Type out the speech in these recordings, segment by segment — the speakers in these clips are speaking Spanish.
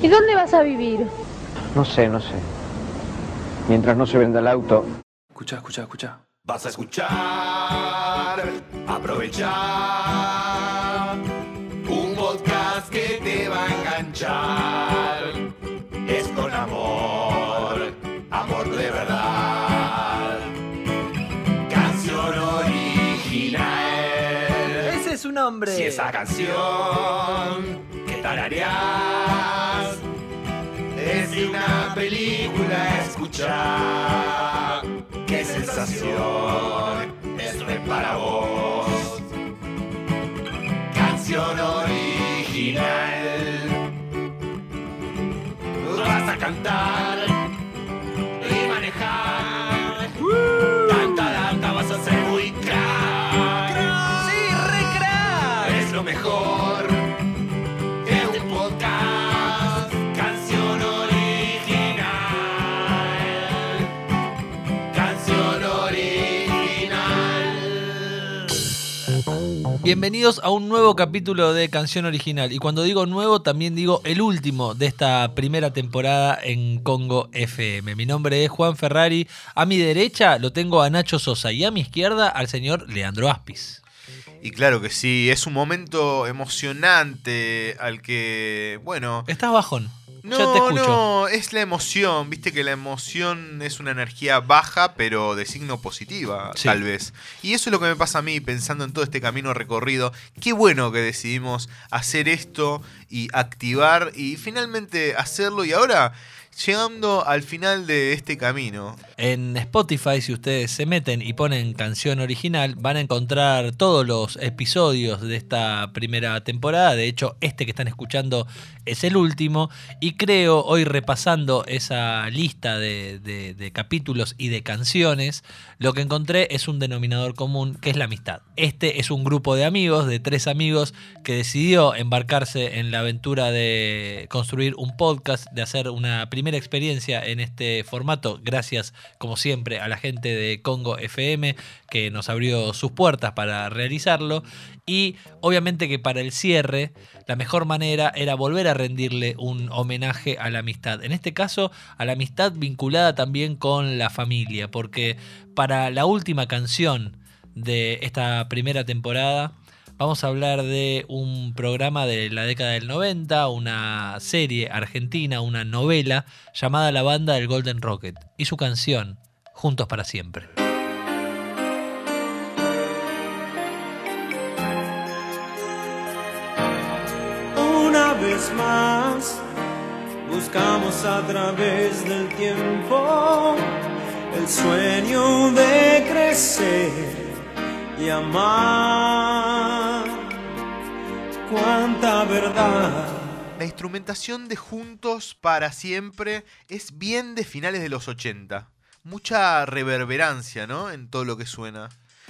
¿Y dónde vas a vivir? No sé, no sé. Mientras no se venda el auto. Escucha, escucha, escucha. Vas a escuchar, aprovechar un podcast que te va a enganchar. Es con amor, amor de verdad. Canción original. Ese es su nombre. Si esa canción que tarareás es una película, escucha. ¡Qué sensación! Es para vos. Canción original. Vas a cantar Bienvenidos a un nuevo capítulo de Canción Original. Y cuando digo nuevo, también digo el último de esta primera temporada en Congo FM. Mi nombre es Juan Ferrari. A mi derecha lo tengo a Nacho Sosa y a mi izquierda al señor Leandro Aspis. Y claro que sí, es un momento emocionante al que, bueno, Estás bajón. No, ya te escucho. no, es la emoción, viste que la emoción es una energía baja, pero de signo positiva, Sí. tal vez. Y eso es lo que me pasa a mí pensando en todo este camino recorrido. Qué bueno que decidimos hacer esto y activar y finalmente hacerlo y ahora llegando al final de este camino. En Spotify, si ustedes se meten y ponen canción original, van a encontrar todos los episodios de esta primera temporada. De hecho, este que están escuchando es el último. Y creo, hoy repasando esa lista de, capítulos y de canciones, lo que encontré es un denominador común, que es la amistad. Este es un grupo de amigos, de tres amigos, que decidió embarcarse en la aventura de construir un podcast, de hacer una primera experiencia en este formato, gracias como siempre a la gente de Congo FM que nos abrió sus puertas para realizarlo. Y obviamente que para el cierre la mejor manera era volver a rendirle un homenaje a la amistad, en este caso a la amistad vinculada también con la familia, porque para la última canción de esta primera temporada Vamos a hablar de un programa de la década del 90, una serie argentina, una novela llamada La Banda del Golden Rocket y su canción, Juntos para Siempre. Una vez más, buscamos a través del tiempo el sueño de crecer y amar. Cuánta verdad. La instrumentación de Juntos para Siempre es bien de finales de los 80. Mucha reverberancia, ¿no? En todo lo que suena.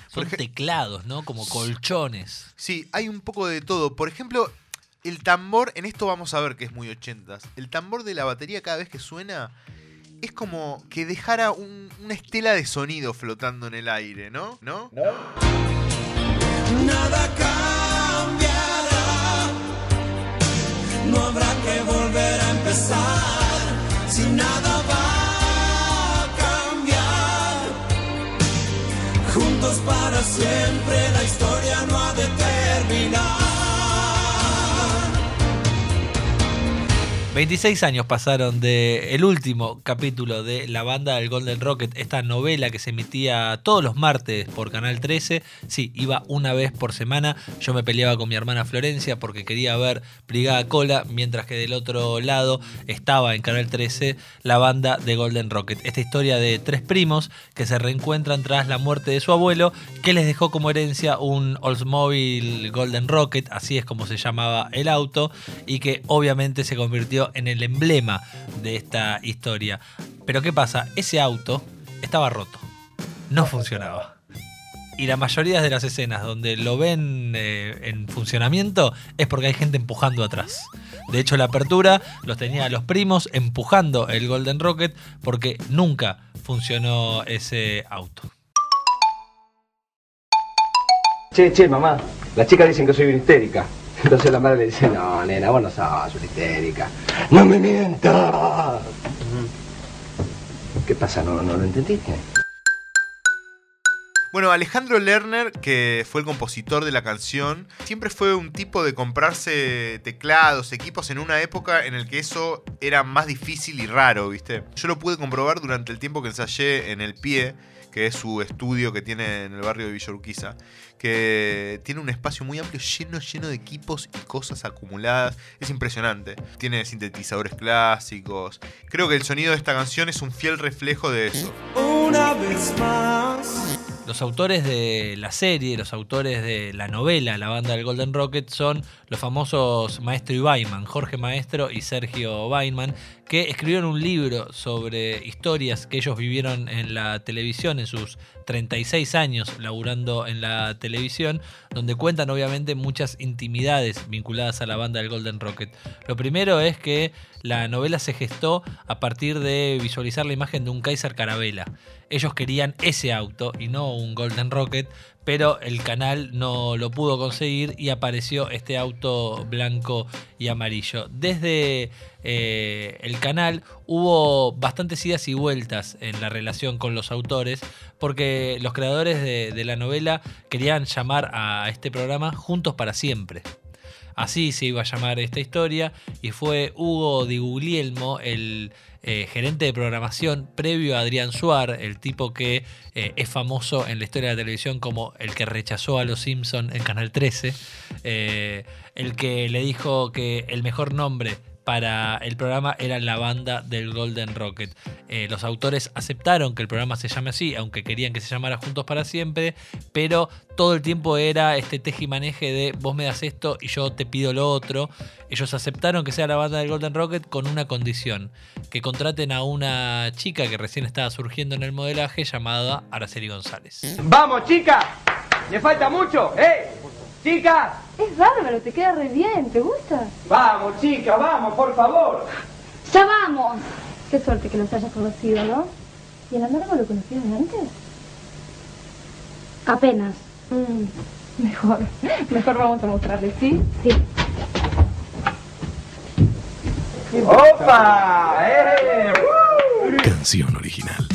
Son ej- teclados, ¿no? Como colchones. Sí, hay un poco de todo. Por ejemplo, el tambor, en esto vamos a ver que es muy 80s. El tambor de la batería cada vez que suena es como que dejara un- una estela de sonido flotando en el aire, ¿no? ¿No? Nada cambiará. Habrá que volver a empezar. Si nada va a cambiar. Juntos para siempre la historia no ha de terminar. 26 años pasaron de el último capítulo de La Banda del Golden Rocket, esta novela que se emitía todos los martes por Canal 13. Sí, iba una vez por semana. Yo me peleaba con mi hermana Florencia porque quería ver Brigada Cola, mientras que del otro lado estaba en Canal 13 La Banda de Golden Rocket. Esta historia de tres primos que se reencuentran tras la muerte de su abuelo, que les dejó como herencia un Oldsmobile Golden Rocket, así es como se llamaba el auto, y que obviamente se convirtió en el emblema de esta historia. Pero ¿qué pasa? Ese auto estaba roto, no funcionaba. Y la mayoría de las escenas donde lo ven eh, en funcionamiento es porque hay gente empujando atrás. De hecho, la apertura los tenía los primos empujando el Golden Rocket porque nunca funcionó ese auto. Che, che, mamá. Las chicas dicen que soy histérica. Entonces la madre le dice, no, nena, vos no sos una histérica. ¡No me mientas! ¿Qué pasa? ¿No, no lo entendiste? Bueno, Alejandro Lerner, que fue el compositor de la canción, siempre fue un tipo de comprarse teclados, equipos en una época en el que eso era más difícil y raro, ¿viste? Yo lo pude comprobar durante el tiempo que ensayé en El Pie, que es su estudio que tiene en el barrio de Villa Urquiza, que tiene un espacio muy amplio, lleno, lleno de equipos y cosas acumuladas. Es impresionante. Tiene sintetizadores clásicos. Creo que el sonido de esta canción es un fiel reflejo de eso. Una vez más. Los autores de la serie, los autores de la novela La banda del Golden Rocket son los famosos Maestro y Baiman, Jorge Maestro y Sergio Baiman, que escribieron un libro sobre historias que ellos vivieron en la televisión en sus 36 años laburando en la televisión, donde cuentan obviamente muchas intimidades vinculadas a la banda del Golden Rocket. Lo primero es que la novela se gestó a partir de visualizar la imagen de un Kaiser Carabela. Ellos querían ese auto y no un Golden Rocket, pero el canal no lo pudo conseguir y apareció este auto blanco y amarillo. Desde eh, el canal hubo bastantes idas y vueltas en la relación con los autores, porque los creadores de, de la novela querían llamar a este programa Juntos para Siempre. Así se iba a llamar esta historia y fue Hugo Di Guglielmo, el eh, gerente de programación previo a Adrián Suar, el tipo que eh, es famoso en la historia de la televisión como el que rechazó a los Simpson en Canal 13, eh, el que le dijo que el mejor nombre para el programa era la banda del Golden Rocket. Eh, los autores aceptaron que el programa se llame así, aunque querían que se llamara Juntos para Siempre, pero todo el tiempo era este tejimaneje de vos me das esto y yo te pido lo otro. Ellos aceptaron que sea la banda del Golden Rocket con una condición, que contraten a una chica que recién estaba surgiendo en el modelaje llamada Araceli González. ¡Vamos, chicas! ¿Le falta mucho? ¡Eh! ¡Chicas! Es bárbaro, te queda re bien, ¿te gusta? ¡Vamos, chicas! ¡Vamos, por favor! ¡Ya vamos! Qué suerte que nos hayas conocido, ¿no? ¿Y el amargo lo conocías de antes? Apenas. Mm, mejor. Mejor vamos a mostrarle, ¿sí? Sí. ¡Opa! ¡Eh! Canción original.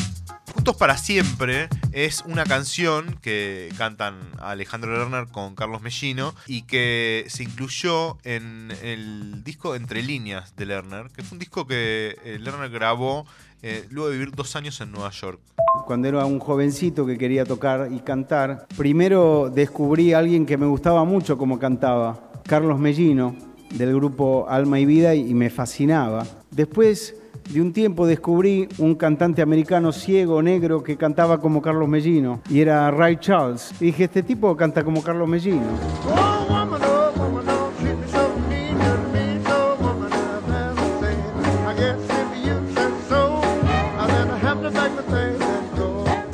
Juntos para siempre es una canción que cantan Alejandro Lerner con Carlos Mellino y que se incluyó en el disco Entre líneas de Lerner, que fue un disco que eh, Lerner grabó eh, luego de vivir dos años en Nueva York. Cuando era un jovencito que quería tocar y cantar, primero descubrí a alguien que me gustaba mucho como cantaba, Carlos Mellino, del grupo Alma y Vida, y me fascinaba. Después de un tiempo descubrí un cantante americano ciego, negro, que cantaba como Carlos Mellino, y era Ray Charles. Y dije, este tipo canta como Carlos Mellino.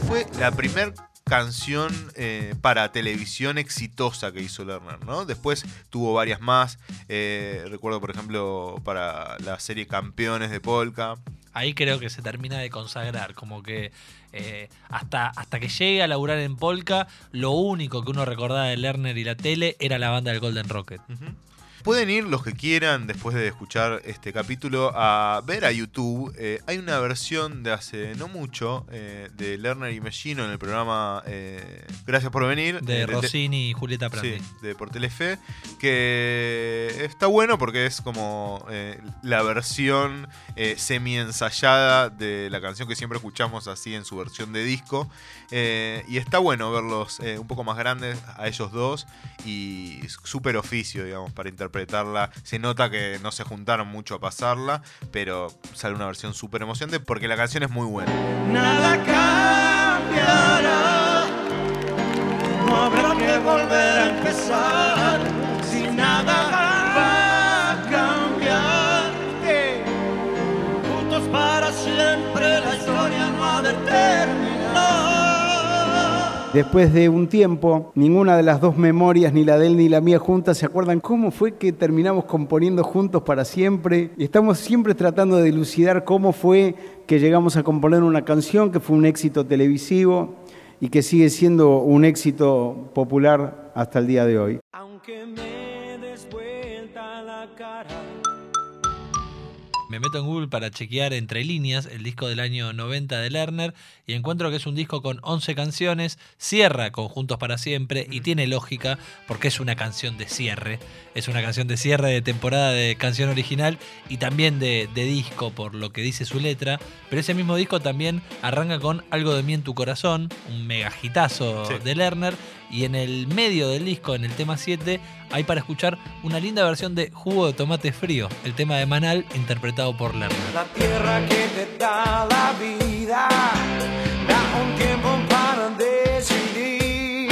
Fue la primer canción eh, para televisión exitosa que hizo Lerner, ¿no? Después tuvo varias más. eh, recuerdo, por ejemplo, para la serie Campeones de Polka. Ahí creo que se termina de consagrar, como que eh, hasta, hasta que llegue a laburar en Polka, lo único que uno recordaba de Lerner y la tele era la banda del Golden Rocket. Pueden ir los que quieran, después de escuchar este capítulo, a ver a YouTube. Eh, hay una versión de hace no mucho eh, de Lerner y Mellino en el programa eh, Gracias por venir. De Rossini y Julieta Prandi. Sí, de por Telefe, que está bueno porque es como la versión semi-ensayada de la canción que siempre escuchamos así en su versión de disco. Y está bueno verlos un poco más grandes a ellos dos y súper oficio, digamos, para interpretarla. Se nota que no se juntaron mucho a pasarla, pero sale una versión súper emocionante porque la canción es muy buena. Nada cambiará. No habrá que volver a empezar. Después de un tiempo, ninguna de las dos memorias, ni la de él ni la mía juntas, se acuerdan cómo fue que terminamos componiendo juntos para siempre. Estamos siempre tratando de dilucidar cómo fue que llegamos a componer una canción que fue un éxito televisivo y que sigue siendo un éxito popular hasta el día de hoy. Aunque me des vuelta la cara. Me meto en Google para chequear entre líneas el disco del año 90 de Lerner y encuentro que es un disco con 11 canciones, cierra con Juntos para Siempre y tiene lógica porque es una canción de cierre. Es una canción de cierre de temporada de canción original y también de, de disco por lo que dice su letra. Pero ese mismo disco también arranca con Algo de mí en tu corazón, un mega hitazo Sí. de Lerner. Y en el medio del disco, en el tema 7, hay para escuchar una linda versión de Jugo de Tomate Frío, el tema de Manal interpretado por Lerner. La tierra que te da la vida, da un tiempo para decidir,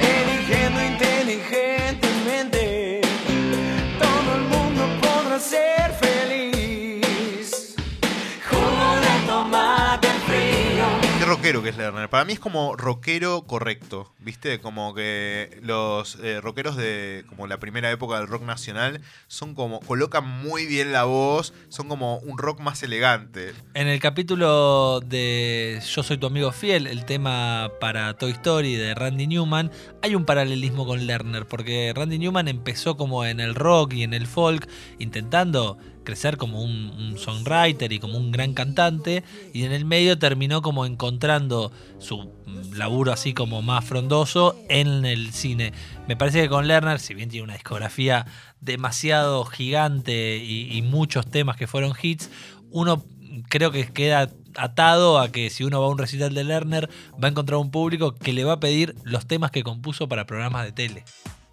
eligiendo inteligentemente, rockero que es Lerner. Para mí es como rockero correcto, ¿viste? Como que los eh, rockeros de como la primera época del rock nacional son como colocan muy bien la voz, son como un rock más elegante. En el capítulo de Yo soy tu amigo fiel, el tema para Toy Story de Randy Newman, hay un paralelismo con Lerner, porque Randy Newman empezó como en el rock y en el folk, intentando crecer como un, songwriter y como un gran cantante, y en el medio terminó como encontrando su mm, laburo así como más frondoso en el cine. Me parece que con Lerner, si bien tiene una discografía demasiado gigante y, y muchos temas que fueron hits, uno creo que queda atado a que si uno va a un recital de Lerner va a encontrar un público que le va a pedir los temas que compuso para programas de tele.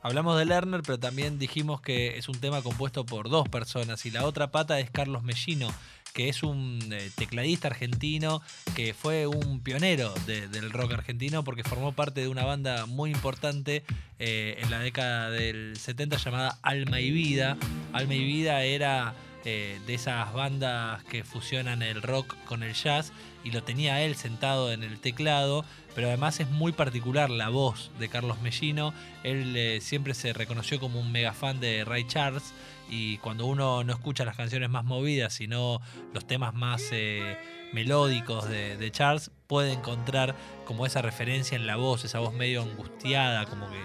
Hablamos de Lerner, pero también dijimos que es un tema compuesto por dos personas y la otra pata es Carlos Mellino, que es un eh, tecladista argentino que fue un pionero de- del rock argentino porque formó parte de una banda muy importante eh, en la década del 70 llamada Alma y Vida. Alma y Vida era eh, de esas bandas que fusionan el rock con el jazz y lo tenía él sentado en el teclado, pero además es muy particular la voz de Carlos Mellino. Él eh, siempre se reconoció como un mega fan de Ray Charles y cuando uno no escucha las canciones más movidas, sino los temas más eh, melódicos de, de Charles, puede encontrar como esa referencia en la voz, esa voz medio angustiada, como que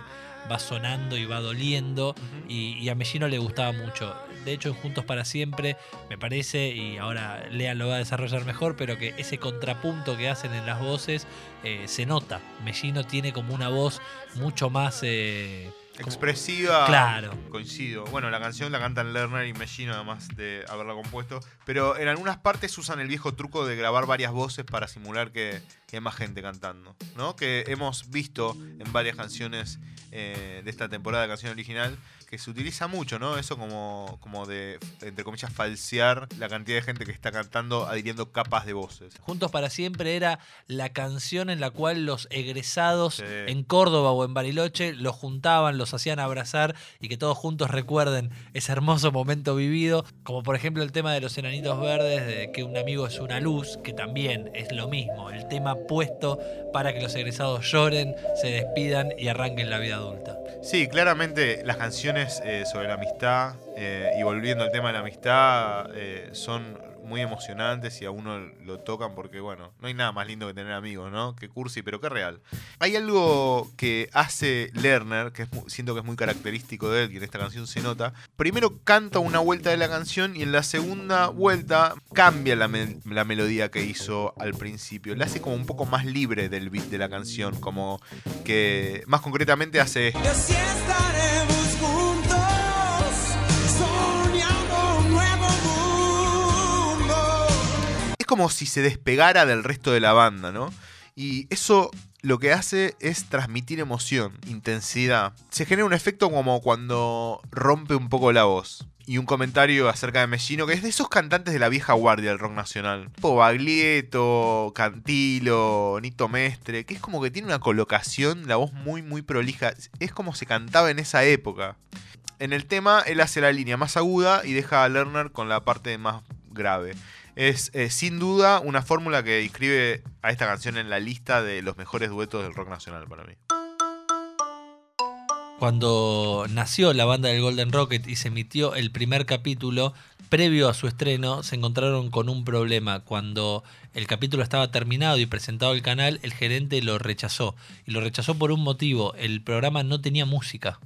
va sonando y va doliendo y, y a Mellino le gustaba mucho. De hecho, en Juntos para Siempre, me parece, y ahora Lean lo va a desarrollar mejor, pero que ese contrapunto que hacen en las voces eh, se nota. Mellino tiene como una voz mucho más... eh, Expresiva. Claro. Coincido. Bueno, la canción la cantan Lerner y Mellino, además de haberla compuesto. Pero en algunas partes usan el viejo truco de grabar varias voces para simular que, que hay más gente cantando. ¿No? Que hemos visto en varias canciones eh, de esta temporada de canción original. Que se utiliza mucho, ¿no? Eso como, como de, entre comillas, falsear la cantidad de gente que está cantando adhiriendo capas de voces. Juntos para Siempre era la canción en la cual los egresados Sí. en Córdoba o en Bariloche los juntaban, los hacían abrazar y que todos juntos recuerden ese hermoso momento vivido, como por ejemplo el tema de los enanitos verdes, de que un amigo es una luz, que también es lo mismo, el tema puesto para que los egresados lloren, se despidan y arranquen la vida adulta. Sí, claramente las canciones eh, sobre la amistad eh, y volviendo al tema de la amistad eh, son muy emocionantes y a uno lo tocan porque, bueno, no hay nada más lindo que tener amigos, ¿no? Que cursi, pero qué real. Hay algo que hace Lerner, que es siento que es muy característico de él y en esta canción se nota. Primero canta una vuelta de la canción y en la segunda vuelta cambia la, mel- la melodía que hizo al principio. La hace como un poco más libre del beat de la canción, como que más concretamente hace como si se despegara del resto de la banda, ¿no? Y eso lo que hace es transmitir emoción, intensidad. Se genera un efecto como cuando rompe un poco la voz. Y un comentario acerca de Mellino, que es de esos cantantes de la vieja guardia del rock nacional. Tipo Baglietto, Cantilo, Nito Mestre, que es como que tiene una colocación, la voz muy, muy prolija. Es como se cantaba en esa época. En el tema, él hace la línea más aguda y deja a Lerner con la parte más grave. Es eh, sin duda una fórmula que inscribe a esta canción en la lista de los mejores duetos del rock nacional para mí. Cuando nació la banda del Golden Rocket y se emitió el primer capítulo, previo a su estreno, se encontraron con un problema. Cuando el capítulo estaba terminado y presentado al canal, el gerente lo rechazó. Y lo rechazó por un motivo. El programa no tenía música.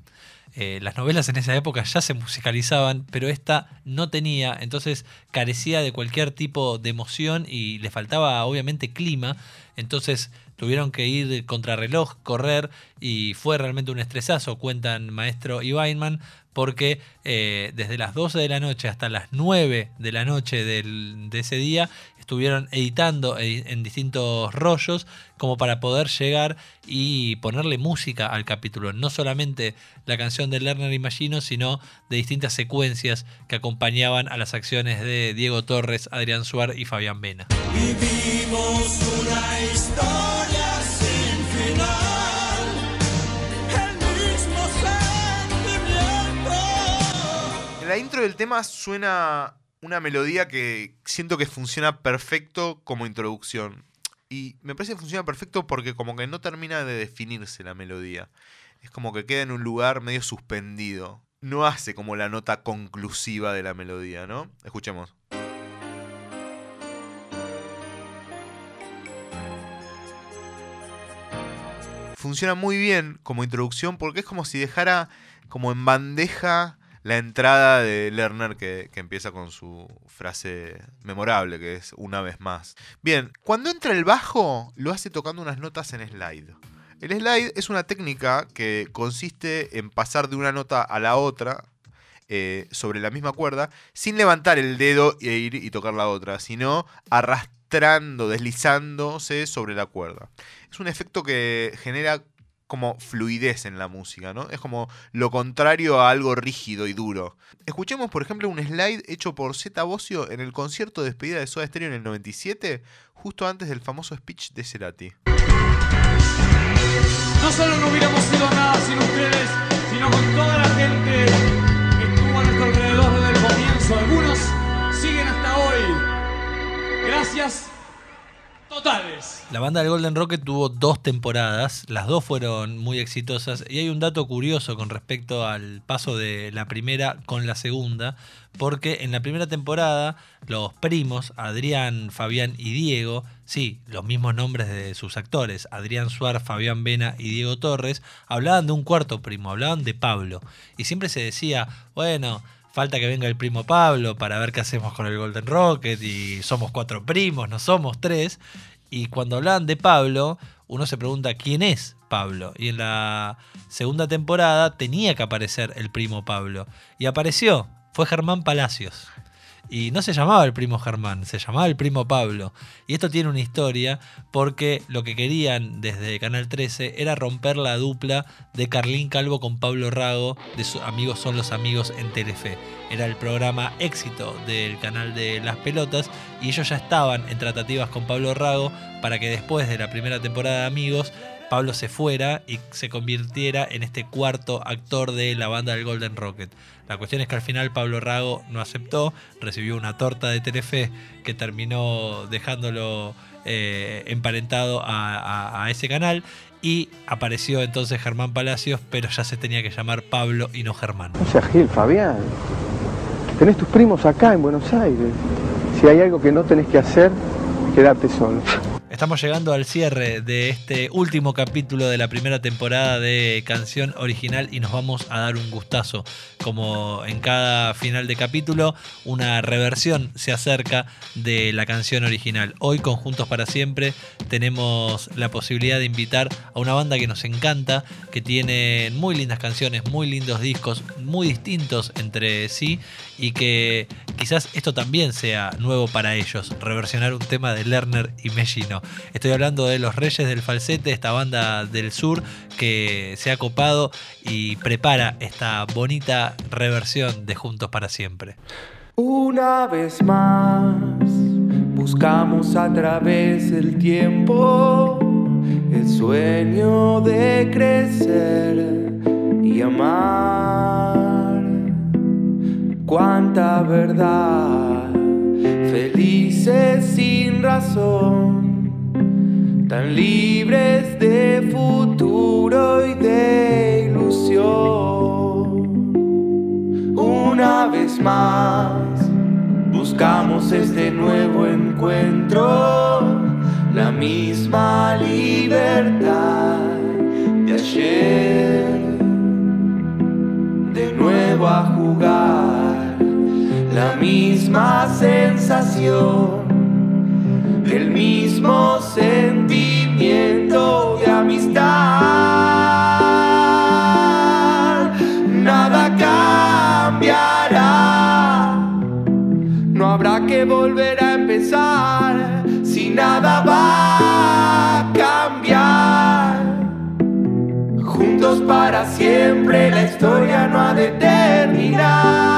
Eh, las novelas en esa época ya se musicalizaban, pero esta no tenía, entonces carecía de cualquier tipo de emoción y le faltaba obviamente clima, entonces tuvieron que ir contrarreloj, correr y fue realmente un estresazo, cuentan Maestro y Weinman, porque eh, desde las 12 de la noche hasta las 9 de la noche del- de ese día estuvieron editando e- en distintos rollos como para poder llegar y ponerle música al capítulo. No solamente la canción de Lerner y Machino, sino de distintas secuencias que acompañaban a las acciones de Diego Torres, Adrián Suar y Fabián Vena. Vivimos una historia sin final, el mismo sentimiento. En la intro del tema suena una melodía que siento que funciona perfecto como introducción. Y me parece que funciona perfecto porque como que no termina de definirse la melodía. Es como que queda en un lugar medio suspendido. No hace como la nota conclusiva de la melodía, ¿no? Escuchemos. Funciona muy bien como introducción porque es como si dejara como en bandeja la entrada de Lerner que, que empieza con su frase memorable, que es una vez más. Bien, cuando entra el bajo, lo hace tocando unas notas en slide. El slide es una técnica que consiste en pasar de una nota a la otra eh, sobre la misma cuerda sin levantar el dedo e ir y tocar la otra, sino arrastrando, deslizándose sobre la cuerda. Es un efecto que genera como fluidez en la música, ¿no? Es como lo contrario a algo rígido y duro. Escuchemos, por ejemplo, un slide hecho por Zeta en el concierto de despedida de Soda Stereo en el 97, justo antes del famoso speech de Cerati. No solo no hubiéramos sido nada sin ustedes, sino con toda la gente que estuvo a nuestro alrededor desde el comienzo. Algunos siguen hasta hoy. Gracias totales. La banda del Golden Rocket tuvo dos temporadas, las dos fueron muy exitosas y hay un dato curioso con respecto al paso de la primera con la segunda, porque en la primera temporada los primos, Adrián, Fabián y Diego, sí, los mismos nombres de sus actores, Adrián Suar, Fabián Vena y Diego Torres, hablaban de un cuarto primo, hablaban de Pablo. Y siempre se decía, bueno, falta que venga el primo Pablo para ver qué hacemos con el Golden Rocket y somos cuatro primos, no somos tres. Y cuando hablaban de Pablo, uno se pregunta quién es Pablo. Y en la segunda temporada tenía que aparecer el primo Pablo. Y apareció, fue Germán Palacios. Y no se llamaba el primo Germán, se llamaba el primo Pablo. Y esto tiene una historia porque lo que querían desde Canal 13 era romper la dupla de Carlín Calvo con Pablo Rago, de sus amigos son los amigos en Telefe. Era el programa éxito del canal de Las Pelotas y ellos ya estaban en tratativas con Pablo Rago para que después de la primera temporada de Amigos Pablo se fuera y se convirtiera en este cuarto actor de la banda del Golden Rocket. La cuestión es que al final Pablo Rago no aceptó, recibió una torta de Telefe que terminó dejándolo eh, emparentado a, ese canal y apareció entonces Germán Palacios, pero ya se tenía que llamar Pablo y no Germán. No seas Gil, Fabián. Tenés tus primos acá en Buenos Aires. Si hay algo que no tenés que hacer, quedarte solo. Estamos llegando al cierre de este último capítulo de la primera temporada de Canción Original y nos vamos a dar un gustazo. Como en cada final de capítulo, una reversión se acerca de la canción original. Hoy con Juntos para Siempre tenemos la posibilidad de invitar a una banda que nos encanta, que tiene muy lindas canciones, muy lindos discos, muy distintos entre sí y que quizás esto también sea nuevo para ellos, reversionar un tema de Lerner y Mellino. Estoy hablando de Los Reyes del Falsete, esta banda del sur que se ha copado y prepara esta bonita reversión de Juntos para Siempre. Una vez más, buscamos a través del tiempo el sueño de crecer y amar. Cuánta verdad, felices sin razón, tan libres de futuro y de ilusión. Una vez más, buscamos este nuevo encuentro, la misma libertad de ayer, de nuevo a jugar, la misma sensación el mismo sentimiento de amistad, nada cambiará. No habrá que volver a empezar si nada va a cambiar. Juntos para siempre la historia no ha de terminar.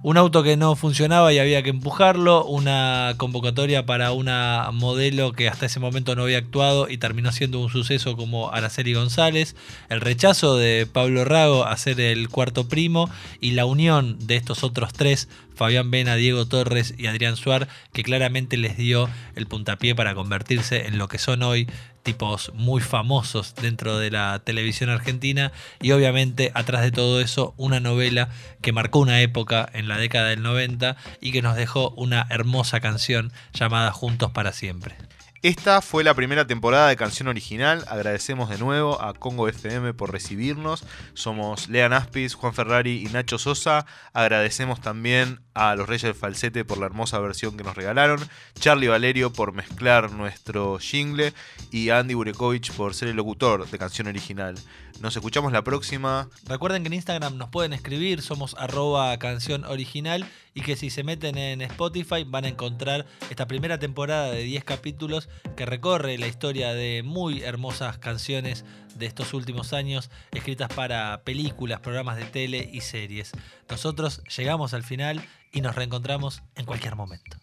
Un auto que no funcionaba y había que empujarlo, una convocatoria para una modelo que hasta ese momento no había actuado y terminó siendo un suceso como Araceli González, el rechazo de Pablo Rago a ser el cuarto primo y la unión de estos otros tres, Fabián Vena, Diego Torres y Adrián Suar, que claramente les dio el puntapié para convertirse en lo que son hoy tipos muy famosos dentro de la televisión argentina y obviamente atrás de todo eso una novela que marcó una época en la década del 90 y que nos dejó una hermosa canción llamada Juntos para siempre. Esta fue la primera temporada de Canción Original. Agradecemos de nuevo a Congo FM por recibirnos. Somos Lean Aspis, Juan Ferrari y Nacho Sosa. Agradecemos también a los Reyes del Falsete por la hermosa versión que nos regalaron. Charlie Valerio por mezclar nuestro jingle. Y a Andy Burekovich por ser el locutor de Canción Original. Nos escuchamos la próxima. Recuerden que en Instagram nos pueden escribir, somos arroba canción original y que si se meten en Spotify van a encontrar esta primera temporada de 10 capítulos que recorre la historia de muy hermosas canciones de estos últimos años escritas para películas, programas de tele y series. Nosotros llegamos al final y nos reencontramos en cualquier momento.